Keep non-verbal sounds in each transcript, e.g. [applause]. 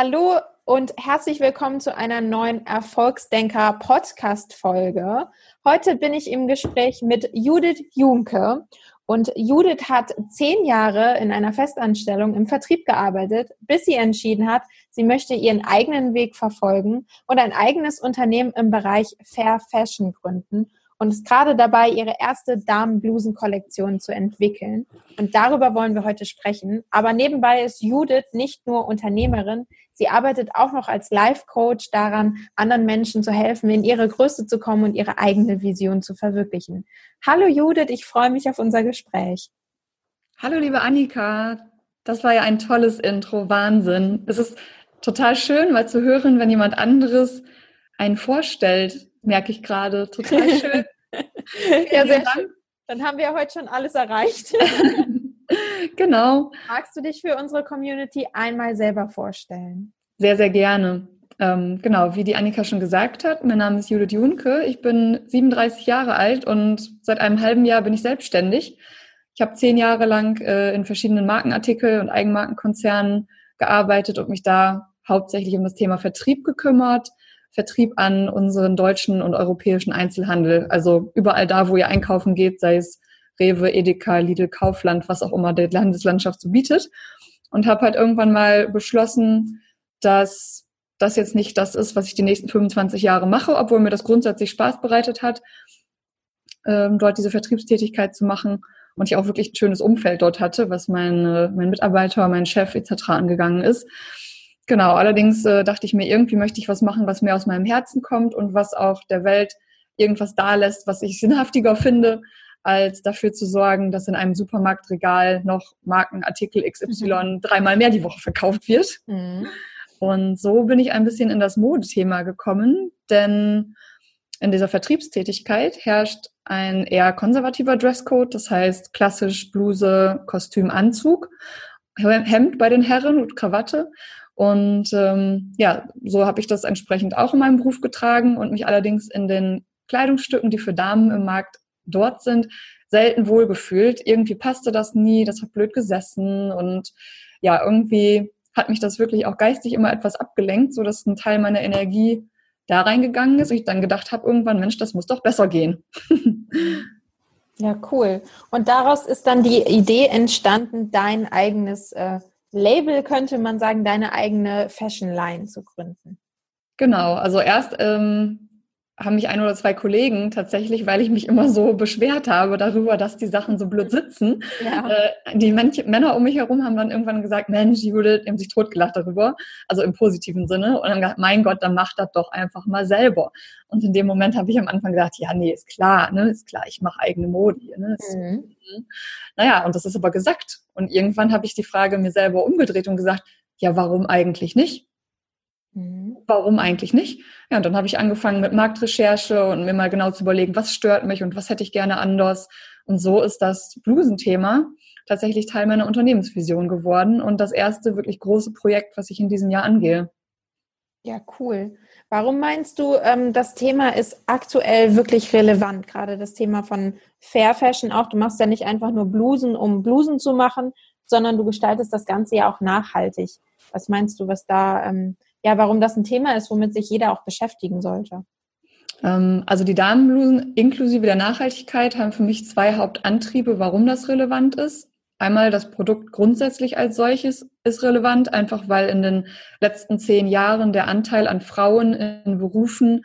Hallo und herzlich willkommen zu einer neuen Erfolgsdenker Podcast Folge. Heute bin ich im Gespräch mit Judith Junke und Judith hat zehn Jahre in einer Festanstellung im Vertrieb gearbeitet, bis sie entschieden hat, sie möchte ihren eigenen Weg verfolgen und ein eigenes Unternehmen im Bereich Fair Fashion gründen und ist gerade dabei, ihre erste Damenblusen-Kollektion zu entwickeln. Und darüber wollen wir heute sprechen. Aber nebenbei ist Judith nicht nur Unternehmerin, sie arbeitet auch noch als Life-Coach daran, anderen Menschen zu helfen, in ihre Größe zu kommen und ihre eigene Vision zu verwirklichen. Hallo Judith, ich freue mich auf unser Gespräch. Hallo liebe Annika, das war ja ein tolles Intro, Wahnsinn. Es ist total schön, mal zu hören, wenn jemand anderes einen vorstellt, merke ich gerade. Total schön. [laughs] ja, sehr schön. Dann haben wir heute schon alles erreicht. [laughs] genau. Magst du dich für unsere Community einmal selber vorstellen? Sehr, sehr gerne. Ähm, genau, wie die Annika schon gesagt hat, mein Name ist Judith Junke. Ich bin 37 Jahre alt und seit einem halben Jahr bin ich selbstständig. Ich habe zehn Jahre lang äh, in verschiedenen Markenartikel und Eigenmarkenkonzernen gearbeitet und mich da hauptsächlich um das Thema Vertrieb gekümmert, Vertrieb an unseren deutschen und europäischen Einzelhandel. Also überall da, wo ihr einkaufen geht, sei es Rewe, Edeka, Lidl, Kaufland, was auch immer die Landeslandschaft so bietet. Und habe halt irgendwann mal beschlossen, dass das jetzt nicht das ist, was ich die nächsten 25 Jahre mache, obwohl mir das grundsätzlich Spaß bereitet hat, ähm, dort diese Vertriebstätigkeit zu machen und ich auch wirklich ein schönes Umfeld dort hatte, was meine, mein Mitarbeiter, mein Chef etc. angegangen ist. Genau, allerdings äh, dachte ich mir, irgendwie möchte ich was machen, was mir aus meinem Herzen kommt und was auch der Welt irgendwas da lässt, was ich [laughs] sinnhaftiger finde, als dafür zu sorgen, dass in einem Supermarktregal noch Markenartikel XY mhm. dreimal mehr die Woche verkauft wird. Mhm. Und so bin ich ein bisschen in das Modethema gekommen, denn in dieser Vertriebstätigkeit herrscht ein eher konservativer Dresscode, das heißt klassisch Bluse, Kostüm, Anzug, Hemd bei den Herren und Krawatte. Und ähm, ja, so habe ich das entsprechend auch in meinem Beruf getragen und mich allerdings in den Kleidungsstücken, die für Damen im Markt dort sind, selten wohlgefühlt. Irgendwie passte das nie, das hat blöd gesessen und ja, irgendwie hat mich das wirklich auch geistig immer etwas abgelenkt, so dass ein Teil meiner Energie da reingegangen ist und ich dann gedacht habe irgendwann, Mensch, das muss doch besser gehen. [laughs] ja, cool. Und daraus ist dann die Idee entstanden, dein eigenes äh, Label könnte man sagen, deine eigene Fashion Line zu gründen? Genau, also erst ähm, haben mich ein oder zwei Kollegen tatsächlich, weil ich mich immer so beschwert habe darüber, dass die Sachen so blöd sitzen. Ja. Äh, die Män Männer um mich herum haben dann irgendwann gesagt, Mensch, Judith, haben sich totgelacht darüber, also im positiven Sinne. Und dann gesagt, mein Gott, dann mach das doch einfach mal selber. Und in dem Moment habe ich am Anfang gedacht, ja, nee, ist klar, ne, ist klar, ich mache eigene Mode. Ne, mhm. Naja, und das ist aber gesagt. Und irgendwann habe ich die Frage mir selber umgedreht und gesagt, ja, warum eigentlich nicht? Mhm. Warum eigentlich nicht? Ja, und dann habe ich angefangen mit Marktrecherche und mir mal genau zu überlegen, was stört mich und was hätte ich gerne anders. Und so ist das Blusenthema tatsächlich Teil meiner Unternehmensvision geworden und das erste wirklich große Projekt, was ich in diesem Jahr angehe. Ja, cool. Warum meinst du, ähm, das Thema ist aktuell wirklich relevant? Gerade das Thema von Fair Fashion auch. Du machst ja nicht einfach nur Blusen, um Blusen zu machen, sondern du gestaltest das Ganze ja auch nachhaltig. Was meinst du, was da ähm, ja, warum das ein Thema ist, womit sich jeder auch beschäftigen sollte. Ähm, also die Damenblusen inklusive der Nachhaltigkeit haben für mich zwei Hauptantriebe, warum das relevant ist. Einmal das Produkt grundsätzlich als solches ist relevant, einfach weil in den letzten zehn Jahren der Anteil an Frauen in Berufen,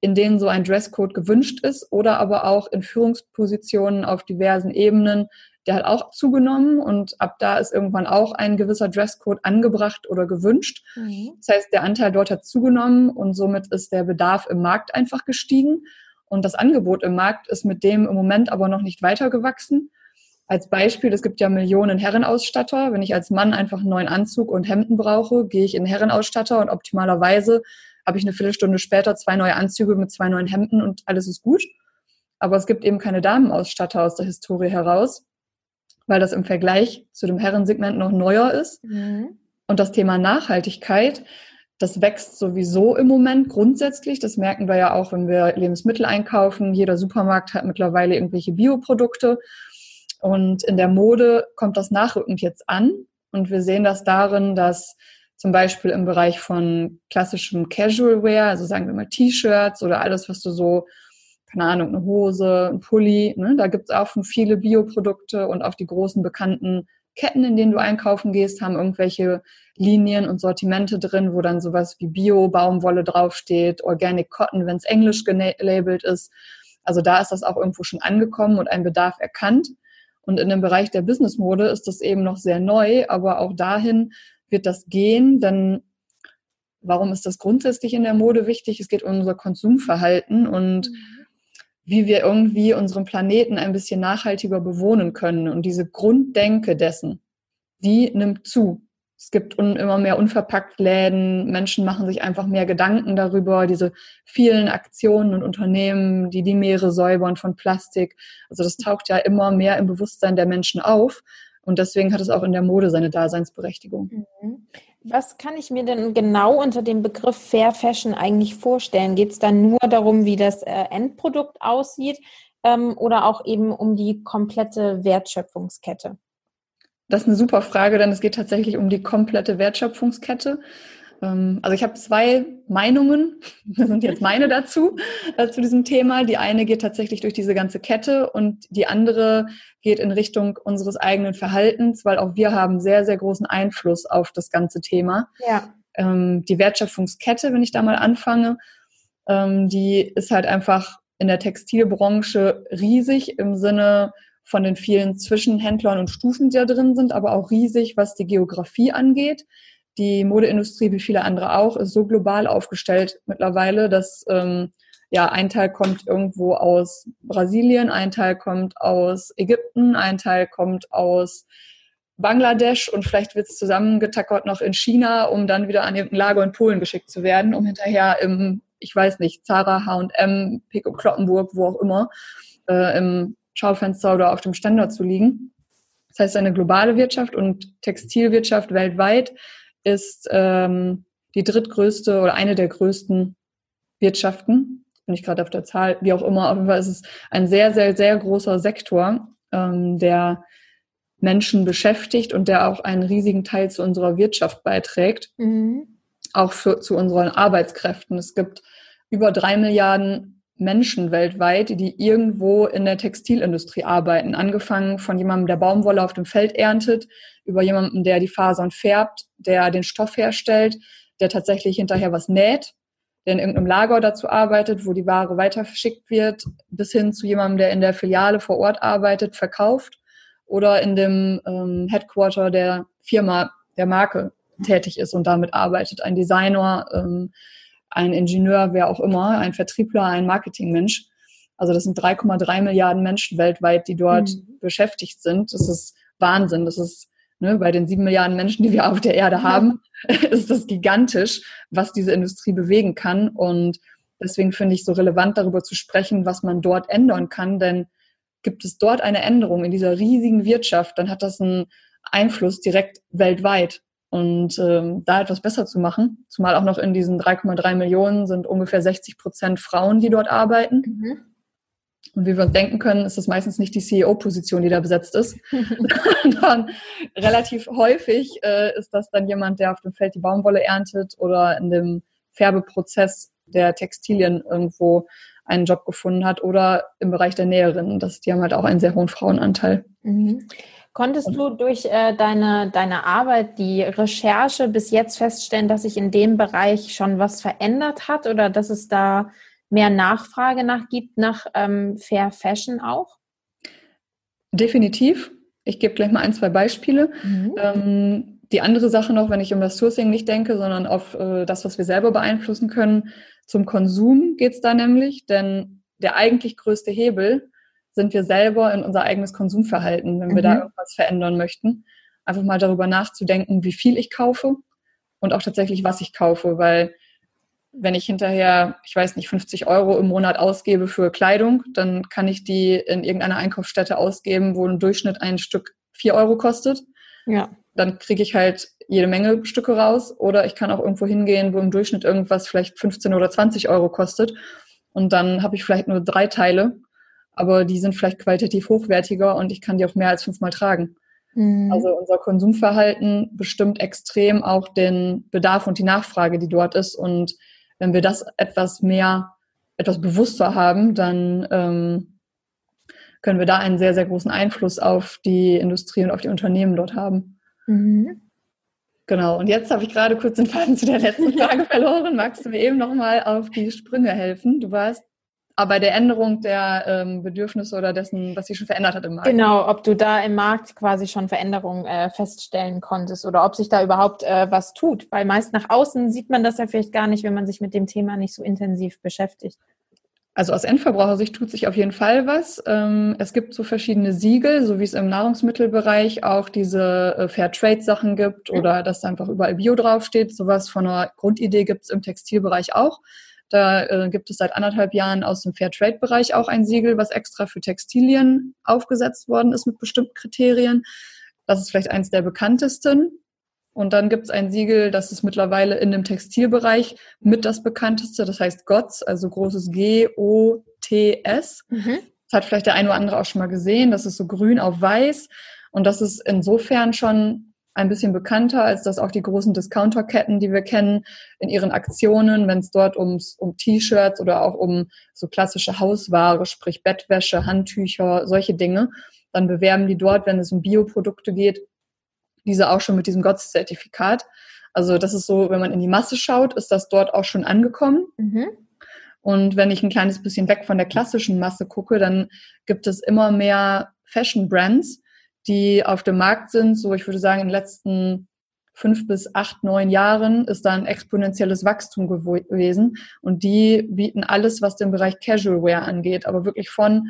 in denen so ein Dresscode gewünscht ist oder aber auch in Führungspositionen auf diversen Ebenen der hat auch zugenommen und ab da ist irgendwann auch ein gewisser Dresscode angebracht oder gewünscht. Mhm. Das heißt, der Anteil dort hat zugenommen und somit ist der Bedarf im Markt einfach gestiegen und das Angebot im Markt ist mit dem im Moment aber noch nicht weitergewachsen. Als Beispiel, es gibt ja Millionen Herrenausstatter. Wenn ich als Mann einfach einen neuen Anzug und Hemden brauche, gehe ich in Herrenausstatter und optimalerweise habe ich eine Viertelstunde später zwei neue Anzüge mit zwei neuen Hemden und alles ist gut. Aber es gibt eben keine Damenausstatter aus der Historie heraus weil das im Vergleich zu dem Herrensegment noch neuer ist. Mhm. Und das Thema Nachhaltigkeit, das wächst sowieso im Moment grundsätzlich. Das merken wir ja auch, wenn wir Lebensmittel einkaufen. Jeder Supermarkt hat mittlerweile irgendwelche Bioprodukte. Und in der Mode kommt das nachrückend jetzt an. Und wir sehen das darin, dass zum Beispiel im Bereich von klassischem Casual Wear, also sagen wir mal T-Shirts oder alles, was du so, keine Ahnung, eine Hose, ein Pulli, ne? da gibt es auch viele Bioprodukte und auch die großen bekannten Ketten, in denen du einkaufen gehst, haben irgendwelche Linien und Sortimente drin, wo dann sowas wie Bio-Baumwolle draufsteht, Organic Cotton, wenn es englisch gelabelt ist. Also da ist das auch irgendwo schon angekommen und ein Bedarf erkannt. Und in dem Bereich der Businessmode ist das eben noch sehr neu, aber auch dahin wird das gehen, denn warum ist das grundsätzlich in der Mode wichtig? Es geht um unser Konsumverhalten und mhm. wie wir irgendwie unseren Planeten ein bisschen nachhaltiger bewohnen können. Und diese Grunddenke dessen, die nimmt zu. Es gibt immer mehr unverpackt Läden, Menschen machen sich einfach mehr Gedanken darüber, diese vielen Aktionen und Unternehmen, die die Meere säubern von Plastik. Also das taucht ja immer mehr im Bewusstsein der Menschen auf. Und deswegen hat es auch in der Mode seine Daseinsberechtigung. Mhm. Was kann ich mir denn genau unter dem Begriff Fair Fashion eigentlich vorstellen? Geht es dann nur darum, wie das äh, Endprodukt aussieht ähm, oder auch eben um die komplette Wertschöpfungskette? Das ist eine super Frage, denn es geht tatsächlich um die komplette Wertschöpfungskette. Ähm, also ich habe zwei Meinungen, [laughs] das sind jetzt meine dazu, äh, zu diesem Thema. Die eine geht tatsächlich durch diese ganze Kette und die andere geht in Richtung unseres eigenen Verhaltens, weil auch wir haben sehr, sehr großen Einfluss auf das ganze Thema. Ja. Ähm, die Wertschöpfungskette, wenn ich da mal anfange, ähm, die ist halt einfach in der Textilbranche riesig im Sinne von den vielen Zwischenhändlern und Stufen, die da drin sind, aber auch riesig, was die Geografie angeht. Die Modeindustrie, wie viele andere auch, ist so global aufgestellt mittlerweile, dass ähm, ja ein Teil kommt irgendwo aus Brasilien, ein Teil kommt aus Ägypten, ein Teil kommt aus Bangladesch und vielleicht wird es zusammengetackert noch in China, um dann wieder an irgendein Lager in Polen geschickt zu werden, um hinterher im, ich weiß nicht, Zara, H&M, Pico Kloppenburg, wo auch immer, äh, im Schaufenster oder auf dem Ständer zu liegen. Das heißt, eine globale Wirtschaft und Textilwirtschaft weltweit ist ähm, die drittgrößte oder eine der größten Wirtschaften. Bin ich gerade auf der Zahl, wie auch immer. Auf jeden Fall ist es ein sehr, sehr, sehr großer Sektor, ähm, der Menschen beschäftigt und der auch einen riesigen Teil zu unserer Wirtschaft beiträgt. Mhm. Auch für, zu unseren Arbeitskräften. Es gibt über drei Milliarden Menschen weltweit, die irgendwo in der Textilindustrie arbeiten. Angefangen von jemandem, der Baumwolle auf dem Feld erntet, über jemanden, der die Fasern färbt, der den Stoff herstellt, der tatsächlich hinterher was näht, der in irgendeinem Lager dazu arbeitet, wo die Ware weiter verschickt wird, bis hin zu jemandem, der in der Filiale vor Ort arbeitet, verkauft oder in dem ähm, Headquarter der Firma, der Marke tätig ist und damit arbeitet. Ein Designer, ähm, ein Ingenieur, wer auch immer, ein Vertriebler, ein Marketingmensch. Also das sind 3,3 Milliarden Menschen weltweit, die dort mhm. beschäftigt sind. Das ist Wahnsinn. Das ist ne, bei den sieben Milliarden Menschen, die wir auf der Erde haben, ja. [laughs] ist das gigantisch, was diese Industrie bewegen kann. Und deswegen finde ich so relevant, darüber zu sprechen, was man dort ändern kann. Denn gibt es dort eine Änderung in dieser riesigen Wirtschaft, dann hat das einen Einfluss direkt weltweit. Und ähm, da etwas besser zu machen, zumal auch noch in diesen 3,3 Millionen sind ungefähr 60 Prozent Frauen, die dort arbeiten. Mhm. Und wie wir uns denken können, ist das meistens nicht die CEO-Position, die da besetzt ist, [laughs] sondern relativ häufig äh, ist das dann jemand, der auf dem Feld die Baumwolle erntet oder in dem Färbeprozess der Textilien irgendwo einen Job gefunden hat oder im Bereich der Näherinnen. Das, die haben halt auch einen sehr hohen Frauenanteil. Mhm. Konntest du durch äh, deine, deine Arbeit, die Recherche bis jetzt feststellen, dass sich in dem Bereich schon was verändert hat oder dass es da mehr Nachfrage nach gibt, nach ähm, Fair Fashion auch? Definitiv. Ich gebe gleich mal ein, zwei Beispiele. Mhm. Ähm, die andere Sache noch, wenn ich um das Sourcing nicht denke, sondern auf äh, das, was wir selber beeinflussen können, zum Konsum geht es da nämlich, denn der eigentlich größte Hebel sind wir selber in unser eigenes Konsumverhalten, wenn wir mhm. da irgendwas verändern möchten. Einfach mal darüber nachzudenken, wie viel ich kaufe und auch tatsächlich, was ich kaufe, weil wenn ich hinterher, ich weiß nicht, 50 Euro im Monat ausgebe für Kleidung, dann kann ich die in irgendeiner Einkaufsstätte ausgeben, wo im Durchschnitt ein Stück 4 Euro kostet. Ja. Dann kriege ich halt jede Menge Stücke raus. Oder ich kann auch irgendwo hingehen, wo im Durchschnitt irgendwas vielleicht 15 oder 20 Euro kostet. Und dann habe ich vielleicht nur drei Teile aber die sind vielleicht qualitativ hochwertiger und ich kann die auch mehr als fünfmal tragen. Mhm. Also unser Konsumverhalten bestimmt extrem auch den Bedarf und die Nachfrage, die dort ist. Und wenn wir das etwas mehr, etwas bewusster haben, dann ähm, können wir da einen sehr, sehr großen Einfluss auf die Industrie und auf die Unternehmen dort haben. Mhm. Genau, und jetzt habe ich gerade kurz den Faden zu der letzten [laughs] Frage verloren. Magst du mir eben nochmal auf die Sprünge helfen? Du warst aber der Änderung der ähm, Bedürfnisse oder dessen, was sich schon verändert hat im Markt. Genau, ob du da im Markt quasi schon Veränderungen äh, feststellen konntest oder ob sich da überhaupt äh, was tut. Weil meist nach außen sieht man das ja vielleicht gar nicht, wenn man sich mit dem Thema nicht so intensiv beschäftigt. Also aus Endverbrauchersicht tut sich auf jeden Fall was. Ähm, es gibt so verschiedene Siegel, so wie es im Nahrungsmittelbereich auch diese äh, Fairtrade-Sachen gibt oder dass einfach überall Bio draufsteht. Sowas von einer Grundidee gibt es im Textilbereich auch. Da äh, gibt es seit anderthalb Jahren aus dem Fairtrade-Bereich auch ein Siegel, was extra für Textilien aufgesetzt worden ist mit bestimmten Kriterien. Das ist vielleicht eins der bekanntesten. Und dann gibt es ein Siegel, das ist mittlerweile in dem Textilbereich mit das bekannteste, das heißt GOTS, also großes G-O-T-S. Mhm. Das hat vielleicht der eine oder andere auch schon mal gesehen. Das ist so grün auf weiß. Und das ist insofern schon ein bisschen bekannter, als dass auch die großen Discounterketten, die wir kennen, in ihren Aktionen, wenn es dort ums, um T-Shirts oder auch um so klassische Hausware, sprich Bettwäsche, Handtücher, solche Dinge, dann bewerben die dort, wenn es um Bioprodukte geht, diese auch schon mit diesem GOTS-Zertifikat. Also das ist so, wenn man in die Masse schaut, ist das dort auch schon angekommen. Mhm. Und wenn ich ein kleines bisschen weg von der klassischen Masse gucke, dann gibt es immer mehr Fashion-Brands, die auf dem Markt sind. So, ich würde sagen, in den letzten fünf bis acht, neun Jahren ist da ein exponentielles Wachstum gewesen. Und die bieten alles, was den Bereich Casual Wear angeht, aber wirklich von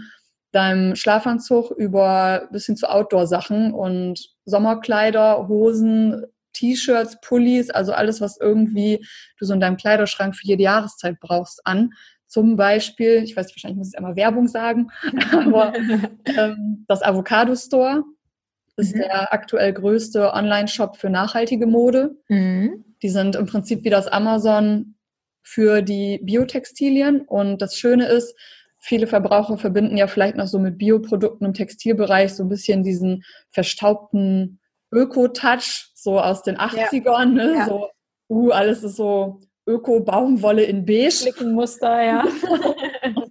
deinem Schlafanzug über bis hin zu Outdoor-Sachen und Sommerkleider, Hosen, T-Shirts, Pullis, also alles, was irgendwie du so in deinem Kleiderschrank für jede Jahreszeit brauchst, an. Zum Beispiel, ich weiß, wahrscheinlich muss ich einmal Werbung sagen, [laughs] aber ähm, das Avocado Store, ist mhm. der aktuell größte Online-Shop für nachhaltige Mode. Mhm. Die sind im Prinzip wie das Amazon für die Biotextilien. Und das Schöne ist, viele Verbraucher verbinden ja vielleicht noch so mit Bioprodukten im Textilbereich so ein bisschen diesen verstaubten Öko-Touch, so aus den 80ern, ne? Ja. so, uh, alles ist so Öko-Baumwolle in beige. Flickenmuster, ja. [laughs]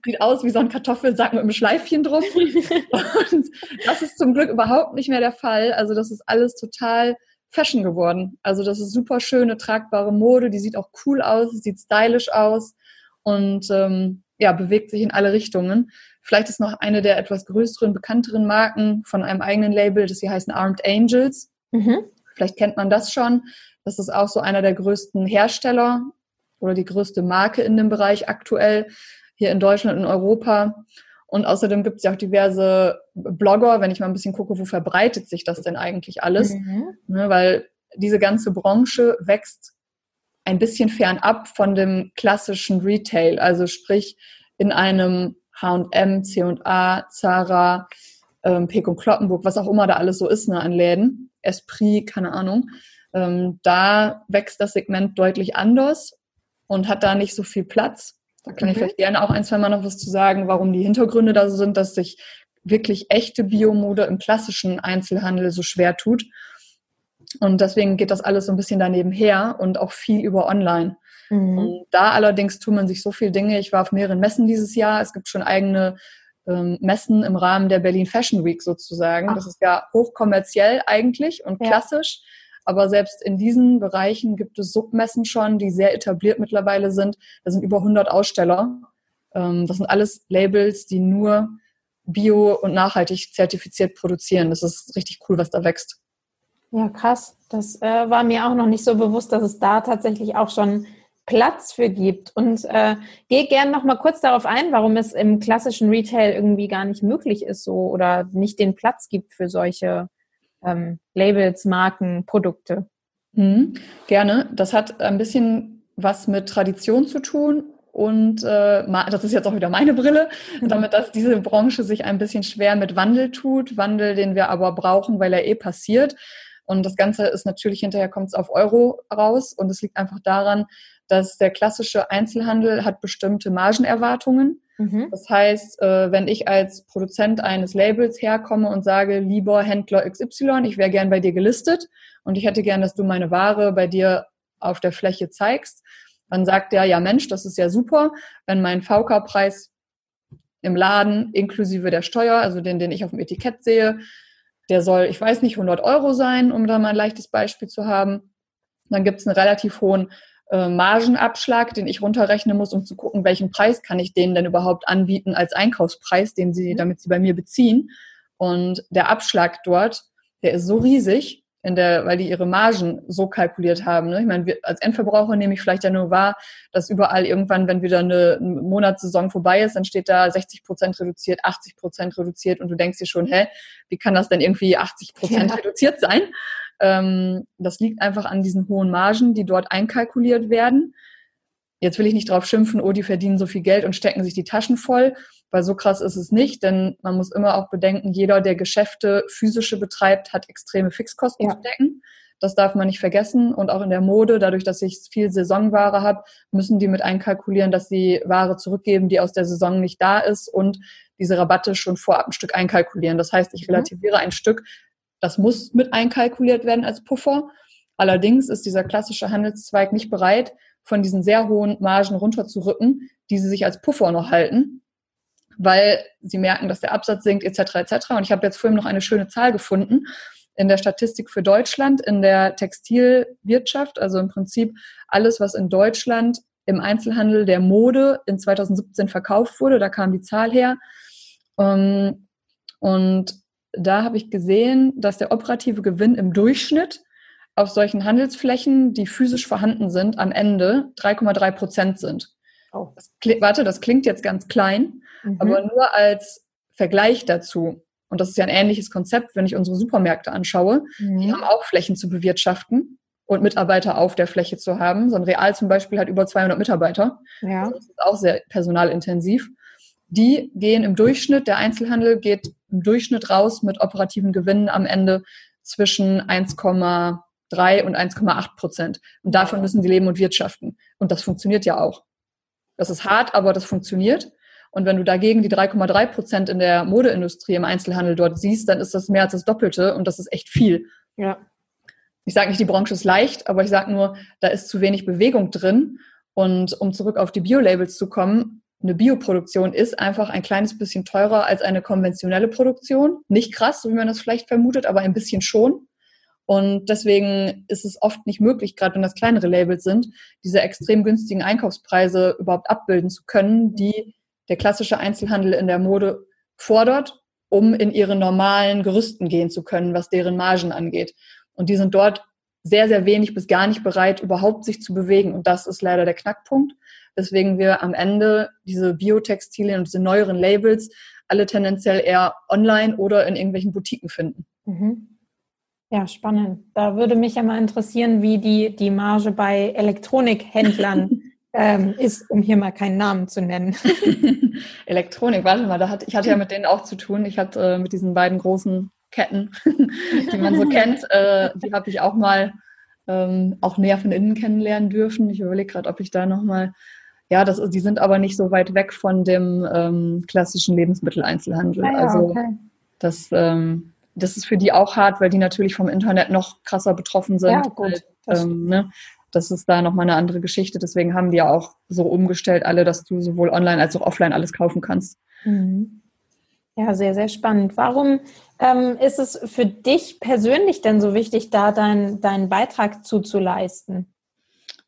sieht aus wie so ein Kartoffelsack mit einem Schleifchen drauf. [laughs] Und das ist zum Glück überhaupt nicht mehr der Fall. Also das ist alles total Fashion geworden. Also das ist super schöne, tragbare Mode, die sieht auch cool aus, sieht stylisch aus und ähm, ja, bewegt sich in alle Richtungen. Vielleicht ist noch eine der etwas größeren, bekannteren Marken von einem eigenen Label, das hier heißen Armed Angels. Mhm. Vielleicht kennt man das schon. Das ist auch so einer der größten Hersteller oder die größte Marke in dem Bereich aktuell hier in Deutschland und Europa. Und außerdem gibt es ja auch diverse Blogger, wenn ich mal ein bisschen gucke, wo verbreitet sich das denn eigentlich alles? Mhm. Ne, weil diese ganze Branche wächst ein bisschen fernab von dem klassischen Retail, also sprich in einem H&M, C&A, Zara, ähm, Pek und Kloppenburg, was auch immer da alles so ist ne, an Läden, Esprit, keine Ahnung. Ähm, da wächst das Segment deutlich anders und hat da nicht so viel Platz. Da kann mhm. ich vielleicht gerne auch ein, zwei Mal noch was zu sagen, warum die Hintergründe da so sind, dass sich wirklich echte Biomode im klassischen Einzelhandel so schwer tut. Und deswegen geht das alles so ein bisschen daneben her und auch viel über online. Mhm. Und da allerdings tun man sich so viele Dinge. Ich war auf mehreren Messen dieses Jahr. Es gibt schon eigene ähm, Messen im Rahmen der Berlin Fashion Week sozusagen. Ach. Das ist ja hochkommerziell eigentlich und ja. klassisch. Aber selbst in diesen Bereichen gibt es Submessen schon, die sehr etabliert mittlerweile sind. Da sind über 100 Aussteller. Ähm, das sind alles Labels, die nur bio- und nachhaltig zertifiziert produzieren. Das ist richtig cool, was da wächst. Ja, krass. Das äh, war mir auch noch nicht so bewusst, dass es da tatsächlich auch schon Platz für gibt. Und äh, gehe gerne noch mal kurz darauf ein, warum es im klassischen Retail irgendwie gar nicht möglich ist so oder nicht den Platz gibt für solche ähm, Labels, Marken, Produkte? Mhm, gerne. Das hat ein bisschen was mit Tradition zu tun und äh, das ist jetzt auch wieder meine Brille, mhm. damit dass diese Branche sich ein bisschen schwer mit Wandel tut, Wandel, den wir aber brauchen, weil er eh passiert. Und das Ganze ist natürlich hinterher kommt es auf Euro raus und es liegt einfach daran, dass der klassische Einzelhandel hat bestimmte Margenerwartungen Mhm. Das heißt, äh, wenn ich als Produzent eines Labels herkomme und sage, lieber Händler XY, ich wäre gern bei dir gelistet und ich hätte gern, dass du meine Ware bei dir auf der Fläche zeigst, dann sagt er, ja Mensch, das ist ja super, wenn mein VK-Preis im Laden inklusive der Steuer, also den, den ich auf dem Etikett sehe, der soll, ich weiß nicht, 100 Euro sein, um da mal ein leichtes Beispiel zu haben. Dann gibt es einen relativ hohen äh, Margenabschlag, den ich runterrechnen muss, um zu gucken, welchen Preis kann ich denen denn überhaupt anbieten als Einkaufspreis, den sie, damit sie bei mir beziehen. Und der Abschlag dort, der ist so riesig, in der, weil die ihre Margen so kalkuliert haben. Ne? Ich meine, wir, als Endverbraucher nehme ich vielleicht ja nur wahr, dass überall irgendwann, wenn wieder eine, eine Monatssaison vorbei ist, dann steht da 60 Prozent reduziert, 80 Prozent reduziert und du denkst dir schon, hä, wie kann das denn irgendwie 80 Prozent ja. reduziert sein? Ähm, das liegt einfach an diesen hohen Margen, die dort einkalkuliert werden. Jetzt will ich nicht drauf schimpfen, oh, die verdienen so viel Geld und stecken sich die Taschen voll, weil so krass ist es nicht, denn man muss immer auch bedenken, jeder, der Geschäfte physische betreibt, hat extreme Fixkosten ja. zu decken. Das darf man nicht vergessen. Und auch in der Mode, dadurch, dass ich viel Saisonware habe, müssen die mit einkalkulieren, dass sie Ware zurückgeben, die aus der Saison nicht da ist und diese Rabatte schon vorab ein Stück einkalkulieren. Das heißt, ich mhm. relativiere ein Stück, das muss mit einkalkuliert werden als Puffer. Allerdings ist dieser klassische Handelszweig nicht bereit, von diesen sehr hohen Margen runterzurücken, die sie sich als Puffer noch halten, weil sie merken, dass der Absatz sinkt etc. etc. Und ich habe jetzt vorhin noch eine schöne Zahl gefunden in der Statistik für Deutschland, in der Textilwirtschaft, also im Prinzip alles, was in Deutschland im Einzelhandel der Mode in 2017 verkauft wurde, da kam die Zahl her. Ähm, und da habe ich gesehen, dass der operative Gewinn im Durchschnitt auf solchen Handelsflächen, die physisch vorhanden sind, am Ende 3,3 Prozent sind. Oh. Das warte, das klingt jetzt ganz klein, mhm. aber nur als Vergleich dazu. Und das ist ja ein ähnliches Konzept, wenn ich unsere Supermärkte anschaue. Mhm. Die haben auch Flächen zu bewirtschaften und Mitarbeiter auf der Fläche zu haben. So ein Real zum Beispiel hat über 200 Mitarbeiter. Ja. Das ist auch sehr personalintensiv. Die gehen im Durchschnitt, der Einzelhandel geht im Durchschnitt raus mit operativen Gewinnen am Ende zwischen 1, 3 und 1,8 Prozent. Und davon müssen sie leben und wirtschaften. Und das funktioniert ja auch. Das ist hart, aber das funktioniert. Und wenn du dagegen die 3,3 Prozent in der Modeindustrie im Einzelhandel dort siehst, dann ist das mehr als das Doppelte und das ist echt viel. Ja. Ich sage nicht, die Branche ist leicht, aber ich sage nur, da ist zu wenig Bewegung drin. Und um zurück auf die Bio-Labels zu kommen, eine Bioproduktion ist einfach ein kleines bisschen teurer als eine konventionelle Produktion. Nicht krass, wie man das vielleicht vermutet, aber ein bisschen schon. Und deswegen ist es oft nicht möglich, gerade wenn das kleinere Labels sind, diese extrem günstigen Einkaufspreise überhaupt abbilden zu können, die der klassische Einzelhandel in der Mode fordert, um in ihre normalen Gerüsten gehen zu können, was deren Margen angeht. Und die sind dort sehr, sehr wenig bis gar nicht bereit, überhaupt sich zu bewegen. Und das ist leider der Knackpunkt, weswegen wir am Ende diese Biotextilien und diese neueren Labels alle tendenziell eher online oder in irgendwelchen Boutiquen finden. Mhm. Ja, spannend. Da würde mich ja mal interessieren, wie die, die Marge bei Elektronikhändlern [laughs] ähm, ist, um hier mal keinen Namen zu nennen. [laughs] Elektronik, warte mal, da hat, ich hatte ja mit denen auch zu tun. Ich hatte äh, mit diesen beiden großen Ketten, [laughs] die man so kennt, äh, die habe ich auch mal ähm, auch näher von innen kennenlernen dürfen. Ich überlege gerade, ob ich da nochmal, ja, das, die sind aber nicht so weit weg von dem ähm, klassischen Lebensmitteleinzelhandel. Ah, ja, also okay. das ähm, das ist für die auch hart, weil die natürlich vom Internet noch krasser betroffen sind. Ja, gut. Weil, ähm, ne? Das ist da nochmal eine andere Geschichte. Deswegen haben die ja auch so umgestellt alle, dass du sowohl online als auch offline alles kaufen kannst. Mhm. Ja, sehr, sehr spannend. Warum ähm, ist es für dich persönlich denn so wichtig, da dein, deinen Beitrag zuzuleisten?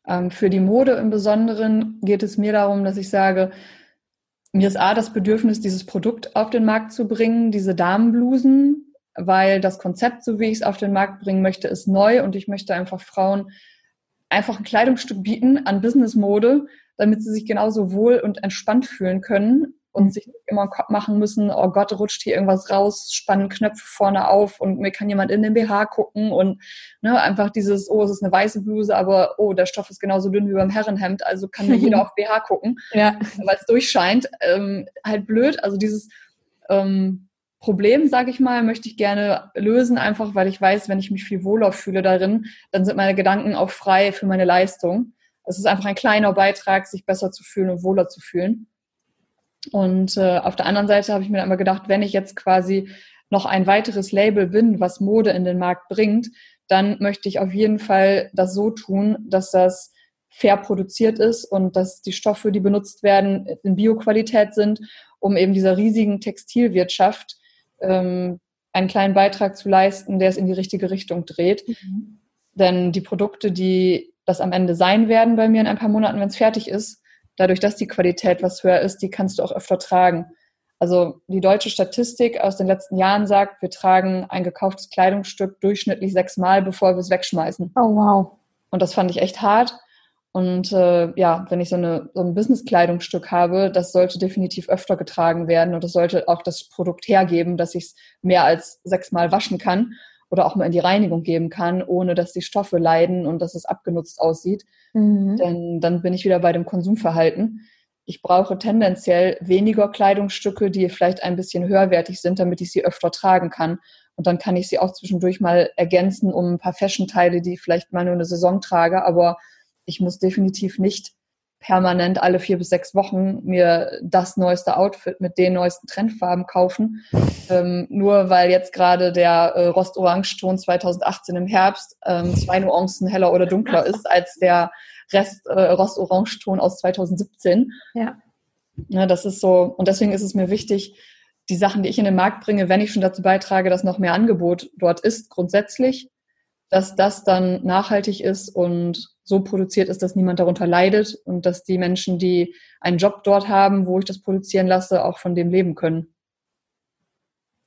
Ähm, für die Mode im Besonderen geht es mir darum, dass ich sage, mir ist A, das Bedürfnis, dieses Produkt auf den Markt zu bringen, diese Damenblusen, weil das Konzept, so wie ich es auf den Markt bringen möchte, ist neu und ich möchte einfach Frauen einfach ein Kleidungsstück bieten an Businessmode, damit sie sich genauso wohl und entspannt fühlen können und mhm. sich nicht immer machen müssen, oh Gott, rutscht hier irgendwas raus, spannen Knöpfe vorne auf und mir kann jemand in den BH gucken und ne, einfach dieses, oh, es ist eine weiße Bluse, aber oh, der Stoff ist genauso dünn wie beim Herrenhemd, also kann mir jeder [laughs] auf BH gucken, ja. weil es durchscheint. Ähm, halt blöd, also dieses ähm, Problem, sage ich mal, möchte ich gerne lösen, einfach weil ich weiß, wenn ich mich viel wohler fühle darin, dann sind meine Gedanken auch frei für meine Leistung. Es ist einfach ein kleiner Beitrag, sich besser zu fühlen und wohler zu fühlen. Und äh, auf der anderen Seite habe ich mir dann immer gedacht, wenn ich jetzt quasi noch ein weiteres Label bin, was Mode in den Markt bringt, dann möchte ich auf jeden Fall das so tun, dass das fair produziert ist und dass die Stoffe, die benutzt werden, in Bioqualität sind, um eben dieser riesigen Textilwirtschaft ähm, einen kleinen Beitrag zu leisten, der es in die richtige Richtung dreht. Mhm. Denn die Produkte, die das am Ende sein werden bei mir in ein paar Monaten, wenn es fertig ist, dadurch, dass die Qualität was höher ist, die kannst du auch öfter tragen. Also die deutsche Statistik aus den letzten Jahren sagt, wir tragen ein gekauftes Kleidungsstück durchschnittlich sechsmal, bevor wir es wegschmeißen. Oh wow. Und das fand ich echt hart. Und äh, ja, wenn ich so, eine, so ein Business-Kleidungsstück habe, das sollte definitiv öfter getragen werden und das sollte auch das Produkt hergeben, dass ich es mehr als sechsmal waschen kann oder auch mal in die Reinigung geben kann, ohne dass die Stoffe leiden und dass es abgenutzt aussieht. Mhm. Denn dann bin ich wieder bei dem Konsumverhalten ich brauche tendenziell weniger Kleidungsstücke, die vielleicht ein bisschen höherwertig sind, damit ich sie öfter tragen kann. Und dann kann ich sie auch zwischendurch mal ergänzen um ein paar Fashion-Teile, die ich vielleicht mal nur eine Saison trage. Aber ich muss definitiv nicht permanent alle vier bis sechs Wochen mir das neueste Outfit mit den neuesten Trendfarben kaufen. Ähm, nur weil jetzt gerade der äh, Rostorange-Ton 2018 im Herbst ähm, zwei Nuancen heller oder dunkler ist als der Rest äh, Rostorangeton aus 2017. Ja. ja. Das ist so, und deswegen ist es mir wichtig, die Sachen, die ich in den Markt bringe, wenn ich schon dazu beitrage, dass noch mehr Angebot dort ist, grundsätzlich, dass das dann nachhaltig ist und so produziert ist, dass niemand darunter leidet und dass die Menschen, die einen Job dort haben, wo ich das produzieren lasse, auch von dem leben können.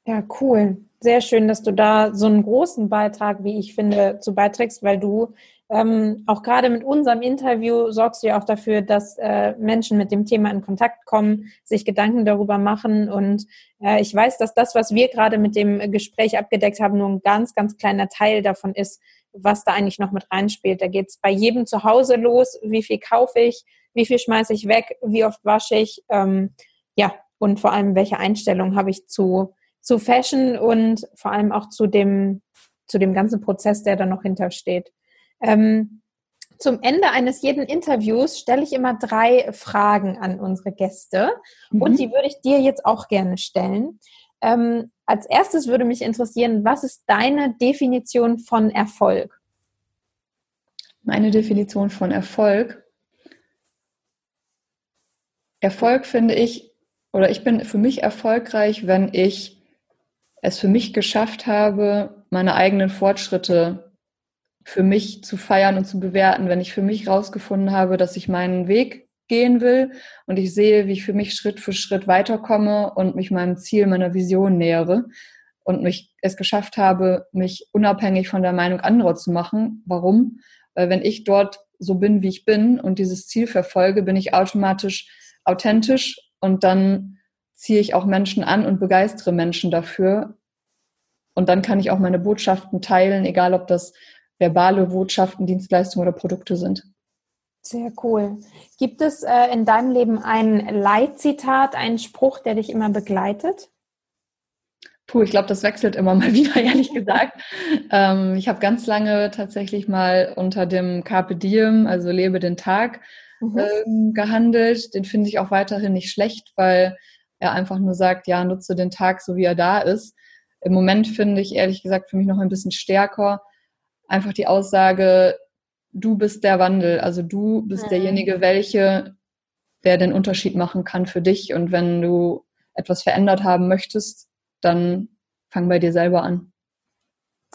Ja, cool. Sehr schön, dass du da so einen großen Beitrag, wie ich finde, zu beiträgst, weil du ähm, auch gerade mit unserem Interview sorgst du ja auch dafür, dass äh, Menschen mit dem Thema in Kontakt kommen, sich Gedanken darüber machen. Und äh, ich weiß, dass das, was wir gerade mit dem Gespräch abgedeckt haben, nur ein ganz, ganz kleiner Teil davon ist, was da eigentlich noch mit reinspielt. Da geht es bei jedem zu Hause los, wie viel kaufe ich, wie viel schmeiße ich weg, wie oft wasche ich, ähm, ja, und vor allem, welche Einstellung habe ich zu, zu Fashion und vor allem auch zu dem, zu dem ganzen Prozess, der da noch hintersteht. Ähm, zum Ende eines jeden Interviews stelle ich immer drei Fragen an unsere Gäste mhm. und die würde ich dir jetzt auch gerne stellen. Ähm, als erstes würde mich interessieren, was ist deine Definition von Erfolg? Meine Definition von Erfolg. Erfolg finde ich, oder ich bin für mich erfolgreich, wenn ich es für mich geschafft habe, meine eigenen Fortschritte für mich zu feiern und zu bewerten, wenn ich für mich rausgefunden habe, dass ich meinen Weg gehen will und ich sehe, wie ich für mich Schritt für Schritt weiterkomme und mich meinem Ziel, meiner Vision nähere und mich es geschafft habe, mich unabhängig von der Meinung anderer zu machen. Warum? Weil wenn ich dort so bin, wie ich bin und dieses Ziel verfolge, bin ich automatisch authentisch und dann ziehe ich auch Menschen an und begeistere Menschen dafür. Und dann kann ich auch meine Botschaften teilen, egal ob das verbale Botschaften, Dienstleistungen oder Produkte sind. Sehr cool. Gibt es äh, in deinem Leben ein Leitzitat, einen Spruch, der dich immer begleitet? Puh, ich glaube, das wechselt immer [laughs] mal wieder, ehrlich gesagt. ähm, ich habe ganz lange tatsächlich mal unter dem Carpe Diem, also lebe den Tag, mhm. ähm, gehandelt. Den finde ich auch weiterhin nicht schlecht, weil er einfach nur sagt, ja, nutze den Tag so, wie er da ist. Im Moment finde ich ehrlich gesagt für mich noch ein bisschen stärker, einfach die Aussage, du bist der Wandel, also du bist mhm. derjenige, welche, der den Unterschied machen kann für dich. Und wenn du etwas verändert haben möchtest, dann fang bei dir selber an.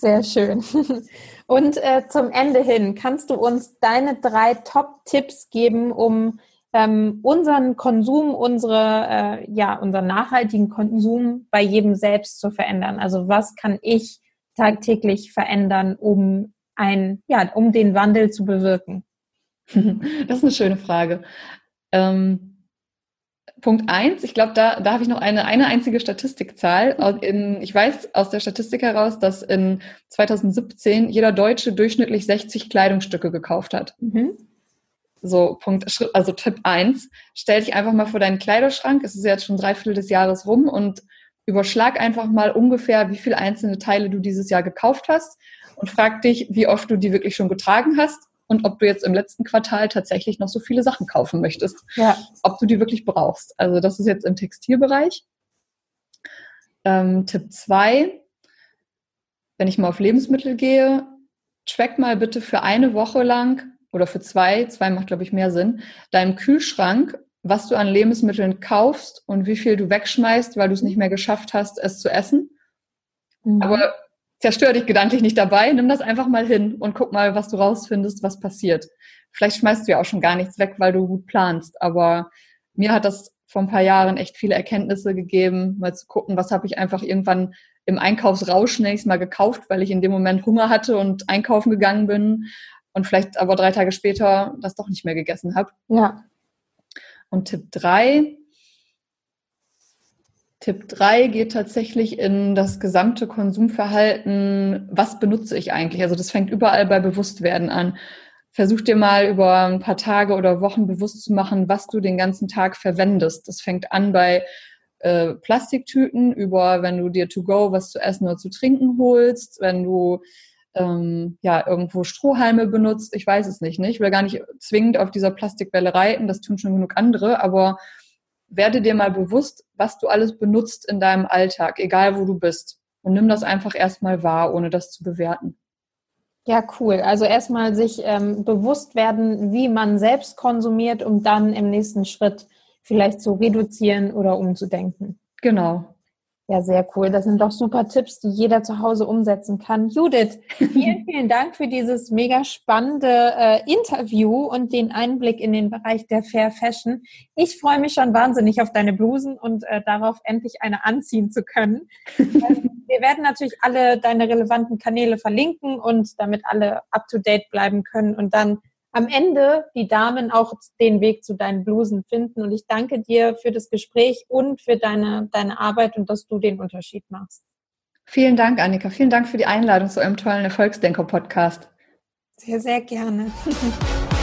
Sehr schön. [laughs] Und äh, zum Ende hin, kannst du uns deine drei Top-Tipps geben, um ähm, unseren Konsum, unsere, äh, ja, unseren nachhaltigen Konsum bei jedem selbst zu verändern? Also was kann ich tagtäglich verändern, um ein, ja, um den Wandel zu bewirken? [laughs] Das ist eine schöne Frage. Ähm, Punkt eins, ich glaube, da, da habe ich noch eine, eine einzige Statistikzahl. In, ich weiß aus der Statistik heraus, dass in 2017 jeder Deutsche durchschnittlich 60 Kleidungsstücke gekauft hat. Mhm. So, Punkt, also Tipp eins: stell dich einfach mal vor deinen Kleiderschrank. Es ist jetzt schon drei Viertel des Jahres rum und überschlag einfach mal ungefähr, wie viele einzelne Teile du dieses Jahr gekauft hast und frag dich, wie oft du die wirklich schon getragen hast und ob du jetzt im letzten Quartal tatsächlich noch so viele Sachen kaufen möchtest. Ja. Ob du die wirklich brauchst. Also das ist jetzt im Textilbereich. Ähm, Tipp 2, wenn ich mal auf Lebensmittel gehe, track mal bitte für eine Woche lang oder für zwei, zwei macht glaube ich mehr Sinn, deinem Kühlschrank, was du an Lebensmitteln kaufst und wie viel du wegschmeißt, weil du es nicht mehr geschafft hast, es zu essen. Mhm. Aber zerstör dich gedanklich nicht dabei, nimm das einfach mal hin und guck mal, was du rausfindest, was passiert. Vielleicht schmeißt du ja auch schon gar nichts weg, weil du gut planst, aber mir hat das vor ein paar Jahren echt viele Erkenntnisse gegeben, mal zu gucken, was habe ich einfach irgendwann im Einkaufsrausch nächstes Mal gekauft, weil ich in dem Moment Hunger hatte und einkaufen gegangen bin und vielleicht aber drei Tage später das doch nicht mehr gegessen habe. Ja. Und Tipp drei Tipp 3 geht tatsächlich in das gesamte Konsumverhalten. Was benutze ich eigentlich? Also das fängt überall bei Bewusstwerden an. Versuch dir mal über ein paar Tage oder Wochen bewusst zu machen, was du den ganzen Tag verwendest. Das fängt an bei äh, Plastiktüten, über wenn du dir to go was zu essen oder zu trinken holst, wenn du ähm, ja irgendwo Strohhalme benutzt. Ich weiß es nicht. Ne? Ich will gar nicht zwingend auf dieser Plastikwelle reiten. Das tun schon genug andere, aber werde dir mal bewusst, was du alles benutzt in deinem Alltag, egal wo du bist. Und nimm das einfach erstmal wahr, ohne das zu bewerten. Ja, cool. Also erstmal sich ähm, bewusst werden, wie man selbst konsumiert, um dann im nächsten Schritt vielleicht zu reduzieren oder umzudenken. Genau. Ja, sehr cool. Das sind doch super Tipps, die jeder zu Hause umsetzen kann. Judith, vielen, [laughs] vielen Dank für dieses mega spannende äh, Interview und den Einblick in den Bereich der Fair Fashion. Ich freue mich schon wahnsinnig auf deine Blusen und äh, darauf, endlich eine anziehen zu können. [laughs] Wir werden natürlich alle deine relevanten Kanäle verlinken und damit alle up-to-date bleiben können und dann am Ende die Damen auch den Weg zu deinen Blusen finden. Und ich danke dir für das Gespräch und für deine, deine Arbeit und dass du den Unterschied machst. Vielen Dank, Annika. Vielen Dank für die Einladung zu eurem tollen Erfolgsdenker-Podcast. Sehr, sehr gerne. [laughs]